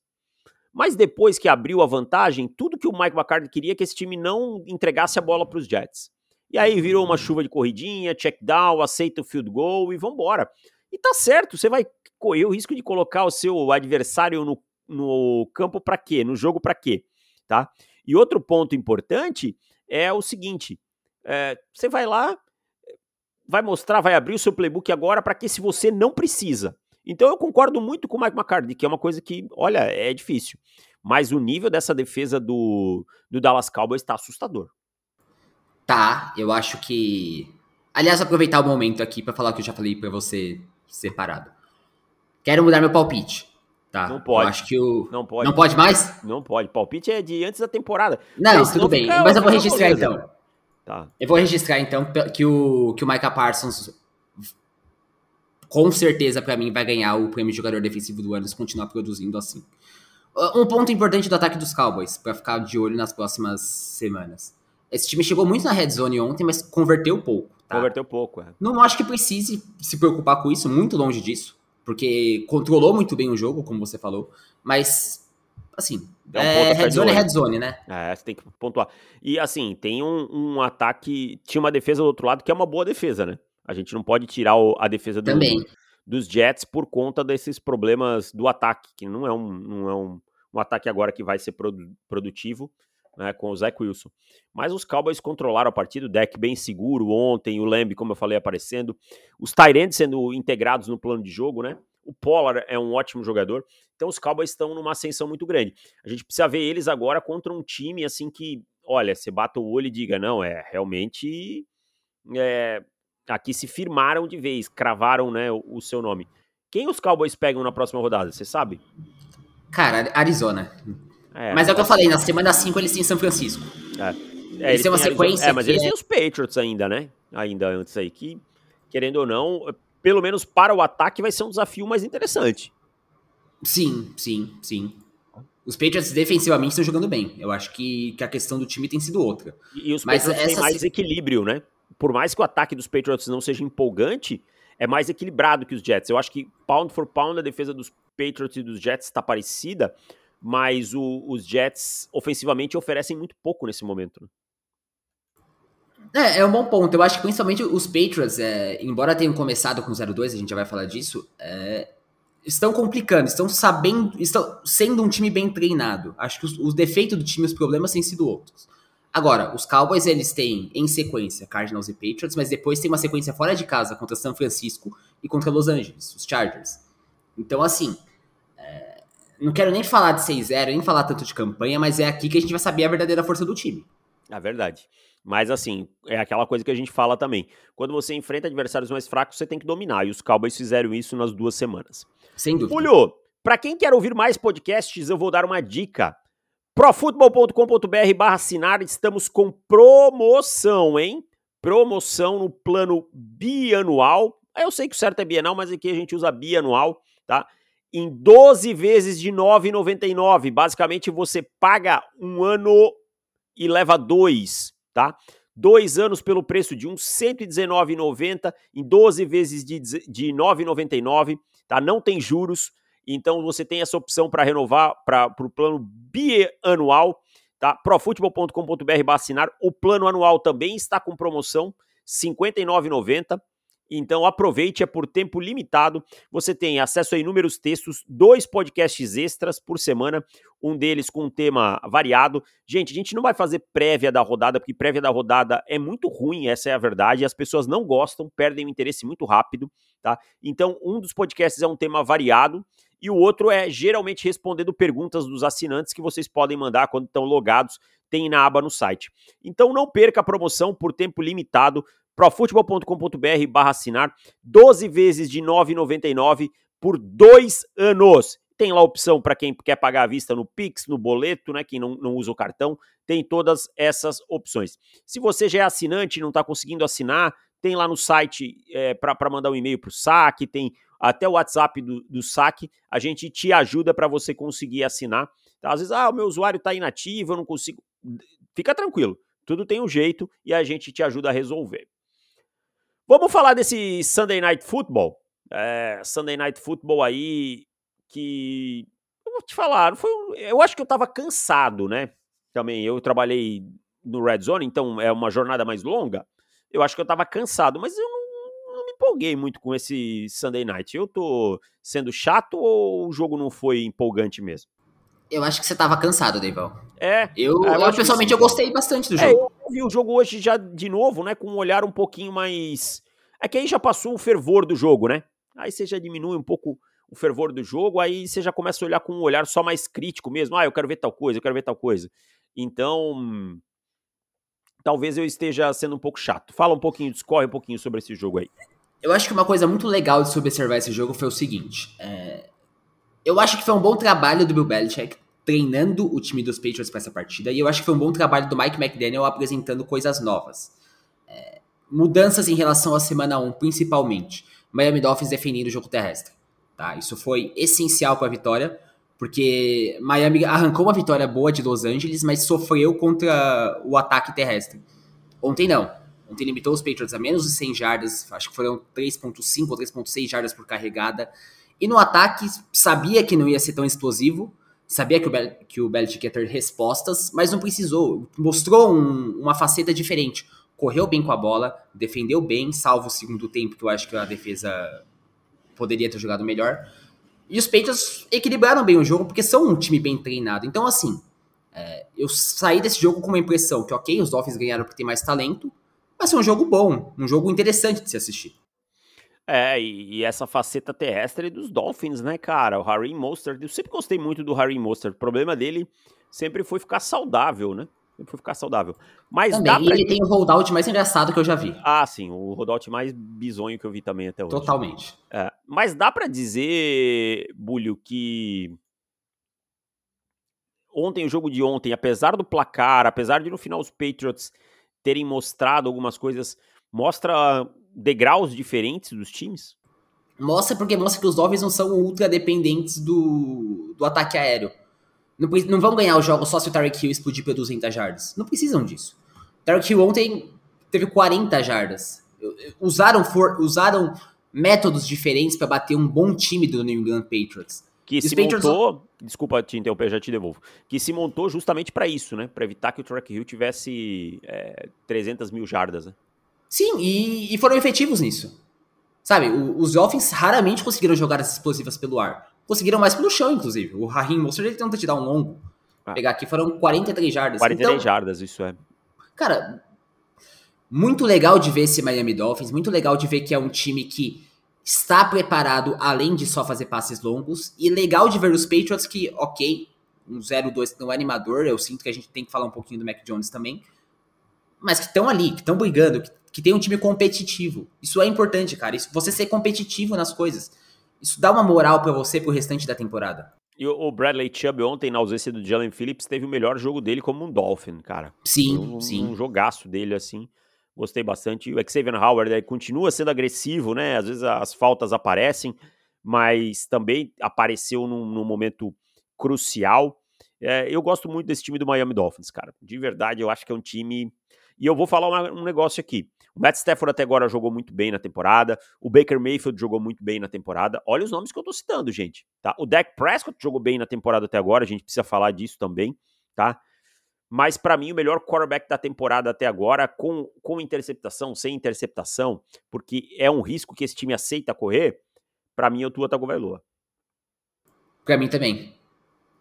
Mas depois que abriu a vantagem, tudo que o Mike McCarthy queria é que esse time não entregasse a bola para os Jets. E aí virou uma chuva de corridinha, check down, aceita o field goal e vambora. E tá certo, você vai correr o risco de colocar o seu adversário no, no campo para quê? No jogo para quê? Tá? E outro ponto importante é o seguinte: é, você vai lá, vai mostrar, vai abrir o seu playbook agora para que se você não precisa. Então eu concordo muito com o Mike McCarthy, que é uma coisa que, olha, é difícil. Mas o nível dessa defesa do, do Dallas Cowboys está assustador. Tá, eu acho que. Aliás, aproveitar o momento aqui para falar o que eu já falei para você separado. Quero mudar meu palpite. Tá. Não pode. Eu acho que o. Não pode. Não pode mais? Não pode. Palpite é de antes da temporada. Não, tudo bem. Fica, mas eu vou registrar então. Tá. Eu vou registrar então que o, que o Micah Parsons com certeza para mim vai ganhar o prêmio de jogador defensivo do ano se continuar produzindo assim. Um ponto importante do ataque dos Cowboys para ficar de olho nas próximas semanas. Esse time chegou muito na red zone ontem, mas converteu pouco. Tá? Converteu pouco, é. Não acho que precise se preocupar com isso, muito longe disso, porque controlou muito bem o jogo, como você falou, mas assim, um é, red zone é red zone, né? É, você tem que pontuar. E assim, tem um, um, ataque, tinha uma defesa do outro lado que é uma boa defesa, né? A gente não pode tirar o, a defesa do, dos Jets por conta desses problemas do ataque, que não é um, não é um, um ataque agora que vai ser produ, produtivo né, com o Zach Wilson. Mas os Cowboys controlaram a partida, o deck bem seguro ontem, o Lamb, como eu falei, aparecendo, os Tyrants sendo integrados no plano de jogo, né? O Pollard é um ótimo jogador. Então os Cowboys estão numa ascensão muito grande. A gente precisa ver eles agora contra um time assim que, olha, você bata o olho e diga, não, é realmente é, aqui se firmaram de vez, cravaram né, o, o, seu nome. Quem os Cowboys pegam na próxima rodada, você sabe? Cara, Arizona. É, mas é o que eu falei, na semana 5 eles têm São Francisco. É. É, eles, têm uma sequência. É, mas eles têm os Patriots ainda, né? Ainda antes aí, que, querendo ou não, pelo menos para o ataque vai ser um desafio mais interessante. Sim, sim, sim. Os Patriots defensivamente estão jogando bem. Eu acho que, que a questão do time tem sido outra. E, e os Mas Patriots têm mais equilíbrio, né? Por mais que o ataque dos Patriots não seja empolgante, é mais equilibrado que os Jets. Eu acho que pound for pound a defesa dos Patriots e dos Jets está parecida, mas o, os Jets ofensivamente oferecem muito pouco nesse momento. Né? É, é um bom ponto. Eu acho que principalmente os Patriots, é, embora tenham começado com 0-2, a gente já vai falar disso, é, estão complicando, estão sabendo, estão sendo um time bem treinado. Acho que os, os defeitos do time, os problemas têm sido outros. Agora, os Cowboys, eles têm em sequência Cardinals e Patriots, mas depois tem uma sequência fora de casa contra São Francisco e contra Los Angeles, os Chargers. Então, assim, não quero nem falar de 6-0, nem falar tanto de campanha, mas é aqui que a gente vai saber a verdadeira força do time. É verdade. Mas assim, é aquela coisa que a gente fala também. Quando você enfrenta adversários mais fracos, você tem que dominar. E os Cowboys fizeram isso nas duas semanas. Sem dúvida. Julio, para quem quer ouvir mais podcasts, eu vou dar uma dica. profutbol.com.br barra assinar, estamos com promoção, hein? Promoção no plano bianual. Eu sei que o certo é bienal, mas aqui a gente usa bianual, tá? Em 12 vezes de R$ 9,99. Basicamente, você paga um ano e leva dois tá? Dois anos pelo preço de uns R$ 119,90 em 12 vezes de, R$ 9,99, tá? Não tem juros, então você tem essa opção para renovar para o plano bianual, tá? profutbol.com.br assinar. O plano anual também está com promoção, R$ 59,90. Então aproveite, é por tempo limitado. Você tem acesso a inúmeros textos, dois podcasts extras por semana, um deles com um tema variado. Gente, a gente não vai fazer prévia da rodada, porque prévia da rodada é muito ruim, essa é a verdade. As pessoas não gostam, perdem o interesse muito rápido, tá? Então, um dos podcasts é um tema variado e o outro é geralmente respondendo perguntas dos assinantes que vocês podem mandar quando estão logados, tem na aba no site. Então não perca a promoção por tempo limitado profutbol.com.br barra assinar, 12 vezes de R$ 9,99 por dois anos. Tem lá a opção para quem quer pagar à vista no Pix, no boleto, né? Quem não, não usa o cartão, tem todas essas opções. Se você já é assinante e não está conseguindo assinar, tem lá no site é, para mandar um e-mail para o saque, tem até o WhatsApp do, do saque, a gente te ajuda para você conseguir assinar. Tá? Às vezes, ah, o meu usuário está inativo, eu não consigo. Fica tranquilo, tudo tem um jeito e a gente te ajuda a resolver. Vamos falar desse Sunday Night Football. É, Sunday Night Football aí que eu vou te falar, foi, eu acho que eu tava cansado, né? Também eu trabalhei no Red Zone, então é uma jornada mais longa. Eu acho que eu tava cansado, mas eu não, não me empolguei muito com esse Sunday Night. Eu tô sendo chato ou o jogo não foi empolgante mesmo? Eu acho que você tava cansado, Deivão. É. Eu, eu, eu pessoalmente, eu gostei bastante do é, jogo. eu vi o jogo hoje já de novo, né? Com um olhar um pouquinho mais. É que aí já passou o fervor do jogo, né? Aí você já diminui um pouco o fervor do jogo, aí você já começa a olhar com um olhar só mais crítico mesmo. Ah, eu quero ver tal coisa, eu quero ver tal coisa. Então. Talvez eu esteja sendo um pouco chato. Fala um pouquinho, discorre um pouquinho sobre esse jogo aí. Eu acho que uma coisa muito legal de se observar esse jogo foi o seguinte. É eu acho que foi um bom trabalho do Bill Belichick treinando o time dos Patriots para essa partida, e eu acho que foi um bom trabalho do Mike McDaniel apresentando coisas novas. É, mudanças em relação à semana 1, principalmente. Miami Dolphins defendendo o jogo terrestre. Tá? Isso foi essencial para a vitória, porque Miami arrancou uma vitória boa de Los Angeles, mas sofreu contra o ataque terrestre. Ontem não. Ontem limitou os Patriots a menos de 100 jardas, acho que foram 3.5 ou 3.6 jardas por carregada. E no ataque, sabia que não ia ser tão explosivo, sabia que o, Bel que o Belichick ia ter respostas, mas não precisou. Mostrou um, uma faceta diferente. Correu bem com a bola, defendeu bem, salvo o segundo tempo, que eu acho que a defesa poderia ter jogado melhor. E os Patriots equilibraram bem o jogo, porque são um time bem treinado. Então, assim, é, eu saí desse jogo com uma impressão que, ok, os Dolphins ganharam porque tem mais talento, mas foi um jogo bom, um jogo interessante de se assistir. É, e, e, essa faceta terrestre dos Dolphins, né, cara? O Harry Mostert, eu sempre gostei muito do Harry Mostert. O problema dele sempre foi ficar saudável, né? Sempre foi ficar saudável. Mas também, dá pra... ele tem o holdout mais engraçado que eu já vi. Ah, sim, o holdout mais bizonho que eu vi também até hoje. Totalmente. É, mas dá para dizer, Bulho, que ontem, o jogo de ontem, apesar do placar, apesar de no final os Patriots terem mostrado algumas coisas, mostra degraus diferentes dos times? Mostra porque mostra que os Dolphins não são ultra dependentes do, do ataque aéreo. Não, não vão ganhar o jogo só se o Tarek Hill explodir para 200 jardas. Não precisam disso. O Tarek Hill ontem teve 40 jardas. Usaram, for, usaram métodos diferentes para bater um bom time do New England Patriots. Que se Patriots... montou, desculpa te interromper, já te devolvo. Que se montou justamente para isso, né? Para evitar que o Tarek Hill tivesse é, 300 mil jardas, né? Sim, e, e foram efetivos nisso. Sabe, o, os Dolphins raramente conseguiram jogar as explosivas pelo ar. Conseguiram mais pelo chão, inclusive. O Raheem Mostert ele tenta te dar um longo. Ah. Pegar aqui foram 43 jardas. 43 então, jardas, isso é. Cara, muito legal de ver esse Miami Dolphins, muito legal de ver que é um time que está preparado além de só fazer passes longos e legal de ver os Patriots que, OK, um 0-2 não é animador, eu sinto que a gente tem que falar um pouquinho do Mac Jones também, mas que estão ali, que estão brigando, que que tem um time competitivo. Isso é importante, cara. Isso, você ser competitivo nas coisas. Isso dá uma moral para você pro restante da temporada. E o Bradley Chubb ontem, na ausência do Jalen Phillips, teve o melhor jogo dele como um Dolphin, cara. Sim, um, sim. Um jogaço dele, assim. Gostei bastante. O Xavier Howard continua sendo agressivo, né? Às vezes as faltas aparecem, mas também apareceu num, num momento crucial. É, eu gosto muito desse time do Miami Dolphins, cara. De verdade, eu acho que é um time. E eu vou falar um negócio aqui. O Matt Stafford até agora jogou muito bem na temporada. O Baker Mayfield jogou muito bem na temporada. Olha os nomes que eu tô citando, gente. Tá? O Dak Prescott jogou bem na temporada até agora. A gente precisa falar disso também, tá? Mas para mim o melhor quarterback da temporada até agora, com, com interceptação, sem interceptação, porque é um risco que esse time aceita correr. Para mim é o Tua Tagovailoa. Para mim também.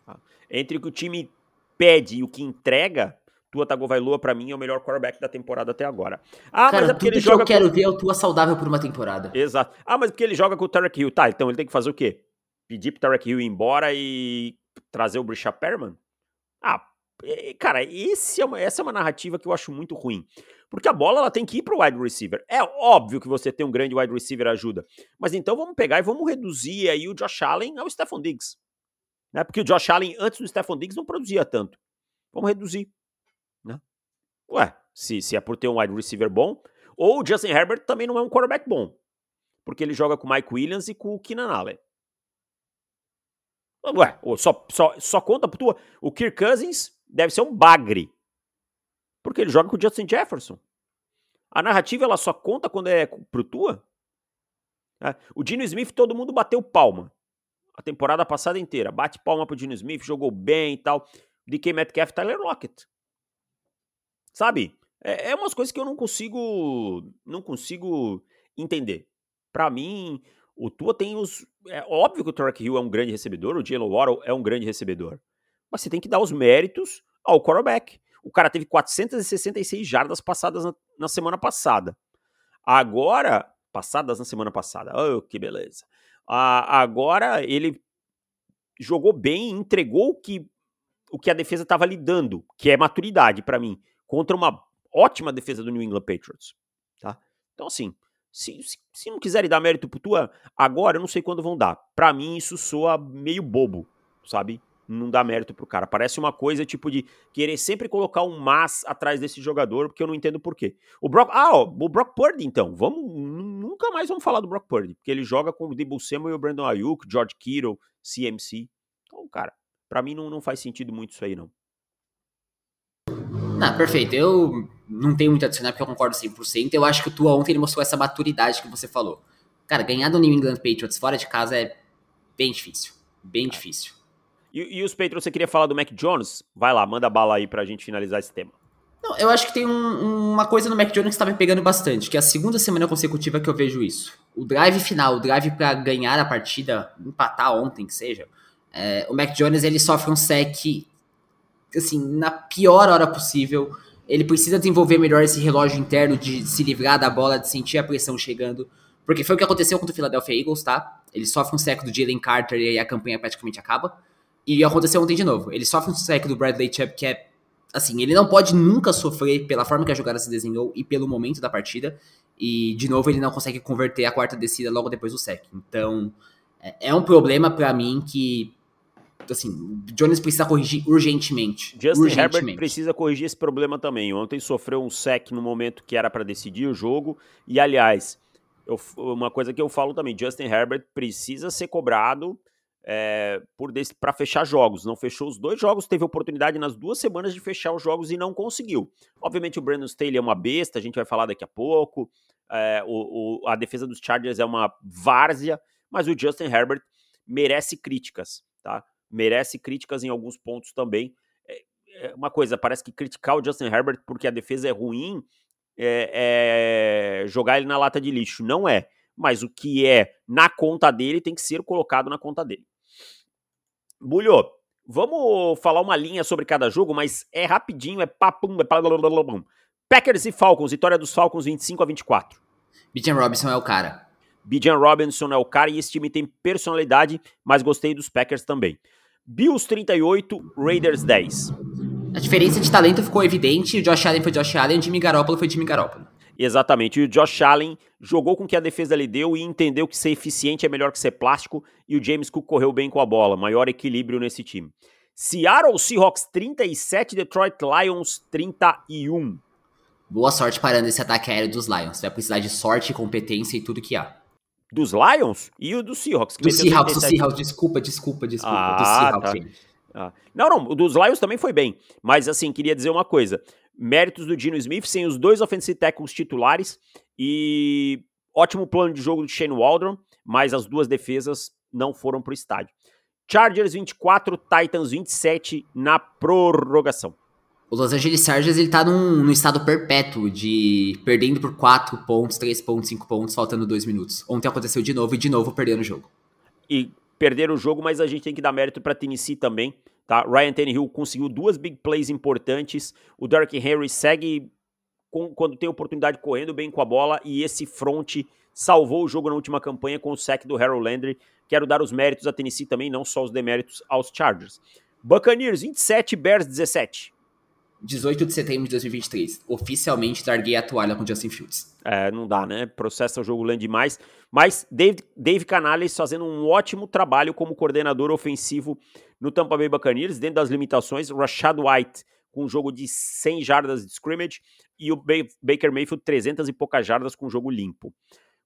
Tá? Entre o que o time pede e o que entrega, Tua Tagovailoa, para mim, é o melhor quarterback da temporada até agora. Ah, Cara, mas é porque ele joga. Que eu quero com... ver é o Tua saudável por uma temporada. Exato. Ah, mas porque ele joga com o Tarek Hill. Tá, então ele tem que fazer o quê? Pedir pro Tarek Hill ir embora e trazer o Brisha Perman? Ah, cara, esse é uma, essa é uma narrativa que eu acho muito ruim. Porque a bola ela tem que ir pro wide receiver. É óbvio que você ter um grande wide receiver ajuda. Mas então vamos pegar e vamos reduzir aí o Josh Allen ao Stephon Diggs. Né? Porque o Josh Allen, antes do Stephon Diggs, não produzia tanto. Vamos reduzir. Ué, se, se é por ter um wide receiver bom, ou o Justin Herbert também não é um quarterback bom, porque ele joga com o Mike Williams e com o Keenan Allen. Ué, só, só, só conta pro tua. O Kirk Cousins deve ser um bagre, porque ele joga com o Justin Jefferson. A narrativa ela só conta quando é pro tua. É. O Dino Smith todo mundo bateu palma a temporada passada inteira. Bate palma pro Dino Smith, jogou bem e tal. DK Metcalf, Tyler Lockett. Sabe? É, é umas coisas que eu não consigo. Não consigo entender. Para mim, o Tua tem os. É óbvio que o Tarek Hill é um grande recebedor, o Jalen Waddle é um grande recebedor. Mas você tem que dar os méritos ao quarterback. O cara teve 466 jardas passadas na, na semana passada. Agora. Passadas na semana passada. Oh, que beleza. Ah, agora ele jogou bem, entregou o que, o que a defesa estava lhe dando, que é maturidade para mim contra uma ótima defesa do New England Patriots. Tá? Então, assim, se, se, se não quiserem dar mérito pro Tua agora, eu não sei quando vão dar. Para mim, isso soa meio bobo, sabe? Não dá mérito pro cara. Parece uma coisa tipo de querer sempre colocar um mas atrás desse jogador, porque eu não entendo por quê. O Brock. Ah, ó, o Brock Purdy, então. Vamos. Nunca mais vamos falar do Brock Purdy, porque ele joga com o Debo e o Brandon Ayuk, George Kittle, CMC. Então, cara, para mim não, não faz sentido muito isso aí, não. Não, perfeito. Eu não tenho muito a adicionar porque eu concordo 100%. Eu acho que o Tua ontem ele mostrou essa maturidade que você falou. Cara, ganhar do New England Patriots fora de casa é bem difícil. Bem difícil. E, e os Patriots, você queria falar do Mac Jones? Vai lá, manda bala aí pra gente finalizar esse tema. Não, eu acho que tem um, uma coisa no Mac Jones que está me pegando bastante, que é a segunda semana consecutiva que eu vejo isso. O drive final, o drive para ganhar a partida, empatar ontem, que seja, é, o Mac Jones ele sofre um sec assim, na pior hora possível. Ele precisa desenvolver melhor esse relógio interno de se livrar da bola, de sentir a pressão chegando. Porque foi o que aconteceu contra o Philadelphia Eagles, tá? Ele sofre um seco do Jalen Carter e aí a campanha praticamente acaba. E aconteceu ontem de novo. Ele sofre um seco do Bradley Chubb, que é. Assim, ele não pode nunca sofrer pela forma que a jogada se desenhou e pelo momento da partida. E, de novo, ele não consegue converter a quarta descida logo depois do sec. Então, é, é um problema para mim que assim, o Jones precisa corrigir urgentemente. Justin urgentemente. Herbert precisa corrigir esse problema também. Ontem sofreu um sec no momento que era para decidir o jogo. E, aliás, eu, uma coisa que eu falo também, Justin Herbert precisa ser cobrado é, para fechar jogos. Não fechou os dois jogos, teve oportunidade nas duas semanas de fechar os jogos e não conseguiu. Obviamente o Brandon Staley é uma besta, a gente vai falar daqui a pouco. É, o, o, a defesa dos Chargers é uma várzea, mas o Justin Herbert merece críticas, tá? Merece críticas em alguns pontos também. É, é uma coisa, parece que criticar o Justin Herbert porque a defesa é ruim é, é jogar ele na lata de lixo. Não é. Mas o que é na conta dele tem que ser colocado na conta dele. Bulho, vamos falar uma linha sobre cada jogo, mas é rapidinho, é papum, é papum. Packers e Falcons, vitória dos Falcons 25 a 24. Bijan Robinson é o cara. Bijan Robinson é o cara e esse time tem personalidade, mas gostei dos Packers também. Bills 38, Raiders 10. A diferença de talento ficou evidente, o Josh Allen foi Josh Allen, o Jimmy Garoppolo foi Jimmy Garoppolo. Exatamente. E o Josh Allen jogou com o que a defesa lhe deu e entendeu que ser eficiente é melhor que ser plástico. E o James Cook correu bem com a bola. Maior equilíbrio nesse time. Seattle Seahawks 37, Detroit Lions 31. Boa sorte parando esse ataque aéreo dos Lions. Vai precisar de sorte, competência e tudo que há. Dos Lions? E o dos Seahawks? Do Seahawks, do Seahawks. Desculpa, desculpa, desculpa. Ah, do Seahawks, tá. ah. Não, não, o dos Lions também foi bem. Mas assim, queria dizer uma coisa méritos do Dino Smith, sem os dois offensive tackles titulares e ótimo plano de jogo do Shane Waldron, mas as duas defesas não foram para o estádio. Chargers 24, Titans 27 na prorrogação. O Los Angeles Chargers ele tá num, num estado perpétuo de perdendo por 4 pontos, 3 pontos, 5 pontos, faltando 2 minutos. Ontem aconteceu de novo e de novo perdendo o jogo. E perderam o jogo, mas a gente tem que dar mérito para Tennessee também, Tá? Ryan Tannehill conseguiu duas big plays importantes. O Derrick Henry segue com, quando tem oportunidade correndo bem com a bola e esse front salvou o jogo na última campanha com o sec do Harold Landry. Quero dar os méritos a Tennessee também, não só os deméritos aos Chargers. Buccaneers 27, Bears 17. 18 de setembro de 2023. Oficialmente larguei a toalha com Justin Fields. É, não dá, né? Processa o jogo lento demais. Mas Dave, Dave Canales fazendo um ótimo trabalho como coordenador ofensivo no Tampa Bay Buccaneers, dentro das limitações. Rashad White com um jogo de 100 jardas de scrimmage e o Baker Mayfield 300 e poucas jardas com um jogo limpo.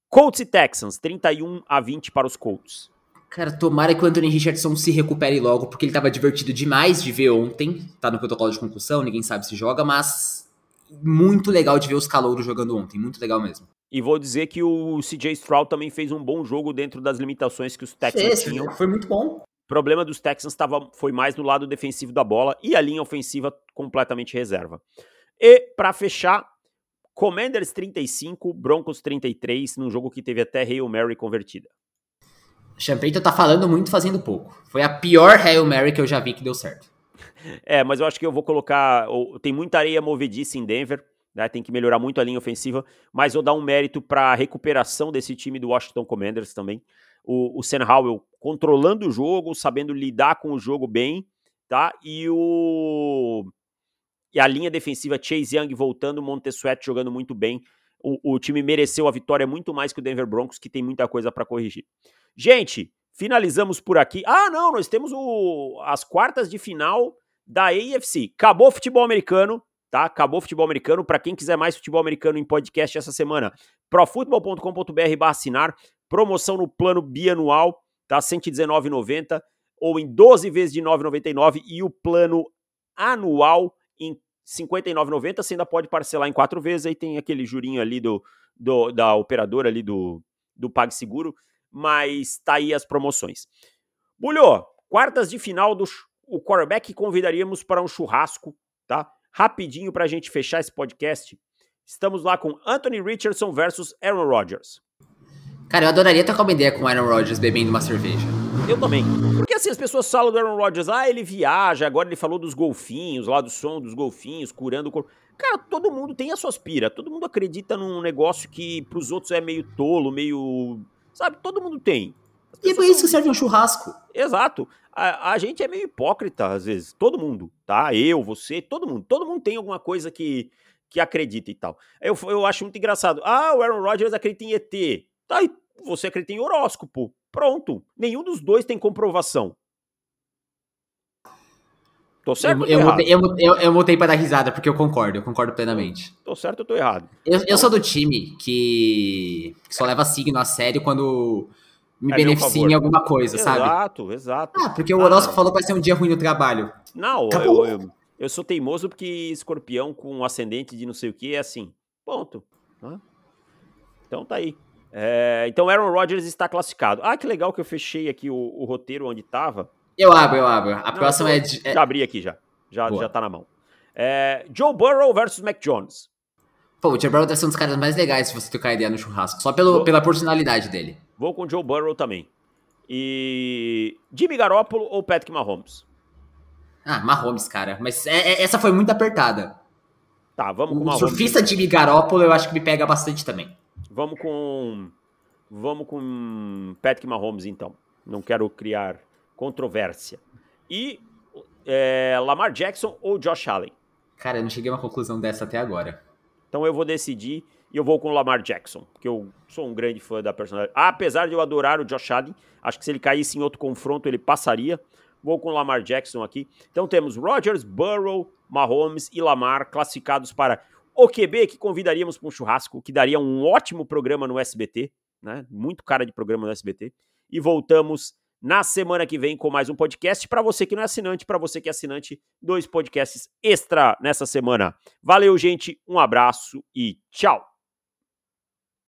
Colts e Texans, 31 a 20 para os Colts. Cara, tomara que o Anthony Richardson se recupere logo, porque ele tava divertido demais de ver ontem. Tá no protocolo de concussão, ninguém sabe se joga, mas muito legal de ver os calouros jogando ontem, muito legal mesmo. E vou dizer que o CJ Stroud também fez um bom jogo dentro das limitações que os Texans fez, tinham. Foi muito bom. O problema dos Texans tava, foi mais no lado defensivo da bola e a linha ofensiva completamente reserva. E, para fechar, Commanders 35, Broncos 33, num jogo que teve até Hail Mary convertida. Champeito tá falando muito fazendo pouco. Foi a pior Hail Mary que eu já vi que deu certo. É, mas eu acho que eu vou colocar. Tem muita areia movediça em Denver, né? Tem que melhorar muito a linha ofensiva, mas vou dar um mérito para a recuperação desse time do Washington Commanders também. O, o Howell controlando o jogo, sabendo lidar com o jogo bem, tá? E o. E a linha defensiva, Chase Young voltando, Montesuet jogando muito bem. O, o time mereceu a vitória muito mais que o Denver Broncos, que tem muita coisa para corrigir. Gente, finalizamos por aqui. Ah, não, nós temos o, as quartas de final da AFC. Acabou o futebol americano, tá? Acabou o futebol americano. Para quem quiser mais futebol americano em podcast essa semana, profutbol.com.br assinar. Promoção no plano bianual, tá? R$ 119,90 ou em 12 vezes de R$ 9,99 e o plano anual 59,90. Você ainda pode parcelar em quatro vezes. Aí tem aquele jurinho ali do, do da operadora ali do, do PagSeguro mas tá aí as promoções. Bulho, quartas de final do o quarterback convidaríamos para um churrasco, tá? Rapidinho para a gente fechar esse podcast. Estamos lá com Anthony Richardson versus Aaron Rodgers. Cara, eu adoraria trocar uma ideia com o Aaron Rodgers bebendo uma cerveja. Eu também. Porque assim, as pessoas falam do Aaron Rodgers, ah, ele viaja, agora ele falou dos golfinhos, lá do som dos golfinhos, curando o corpo. Cara, todo mundo tem a sua aspira, todo mundo acredita num negócio que pros outros é meio tolo, meio. Sabe? Todo mundo tem. E é por isso que serve um churrasco. Exato. A, a, gente é meio hipócrita, às vezes. Todo mundo, tá? Eu, você, todo mundo. Todo mundo tem alguma coisa que, que acredita e tal. Eu, eu acho muito engraçado. Ah, o Aaron Rodgers acredita em ET. Tá, e você acredita em horóscopo. Pronto. Nenhum dos dois tem comprovação. Tô certo eu, eu, mutei, eu, eu, eu mutei para dar risada, porque eu concordo, eu concordo plenamente. Tô certo ou tô errado? Eu, eu sou do time que, só leva signo a sério quando me é beneficia em alguma coisa, exato, sabe? Exato, exato. Ah, porque o horóscopo ah. falou que vai ser um dia ruim no trabalho. Não, eu, eu, eu, sou teimoso porque escorpião com ascendente de não sei o que é assim. Ponto. Então tá aí. É, então Aaron Rodgers está classificado. Ah, que legal que eu fechei aqui o, o roteiro onde tava. Eu abro, eu abro. A não, próxima é, de, é. Já abri aqui já. Já, já tá na mão. É, Joe Burrow versus Mac Jones. Pô, o Joe Burrow deve ser um dos caras mais legais se você trocar ideia no churrasco. Só pelo, Vou... pela personalidade dele. Vou com o Joe Burrow também. E. Jimmy Garoppolo ou Patrick Mahomes? Ah, Mahomes, cara. Mas é, é, essa foi muito apertada. Tá, vamos o com Mahomes. O surfista Jimmy Garoppolo eu acho que me pega bastante também. Vamos com. Vamos com Patrick Mahomes, então. Não quero criar controvérsia. E é, Lamar Jackson ou Josh Allen? Cara, eu não cheguei a uma conclusão dessa até agora. Então eu vou decidir e eu vou com o Lamar Jackson, porque eu sou um grande fã da personalidade. Apesar de eu adorar o Josh Allen, acho que se ele caísse em outro confronto ele passaria. Vou com o Lamar Jackson aqui. Então temos Rodgers, Burrow, Mahomes e Lamar classificados para o QB que convidaríamos para um churrasco, que daria um ótimo programa no SBT, né? Muito cara de programa no SBT. E voltamos na semana que vem com mais um podcast. Para você que não é assinante, para você que é assinante, dois podcasts extra nessa semana. Valeu, gente, um abraço e tchau!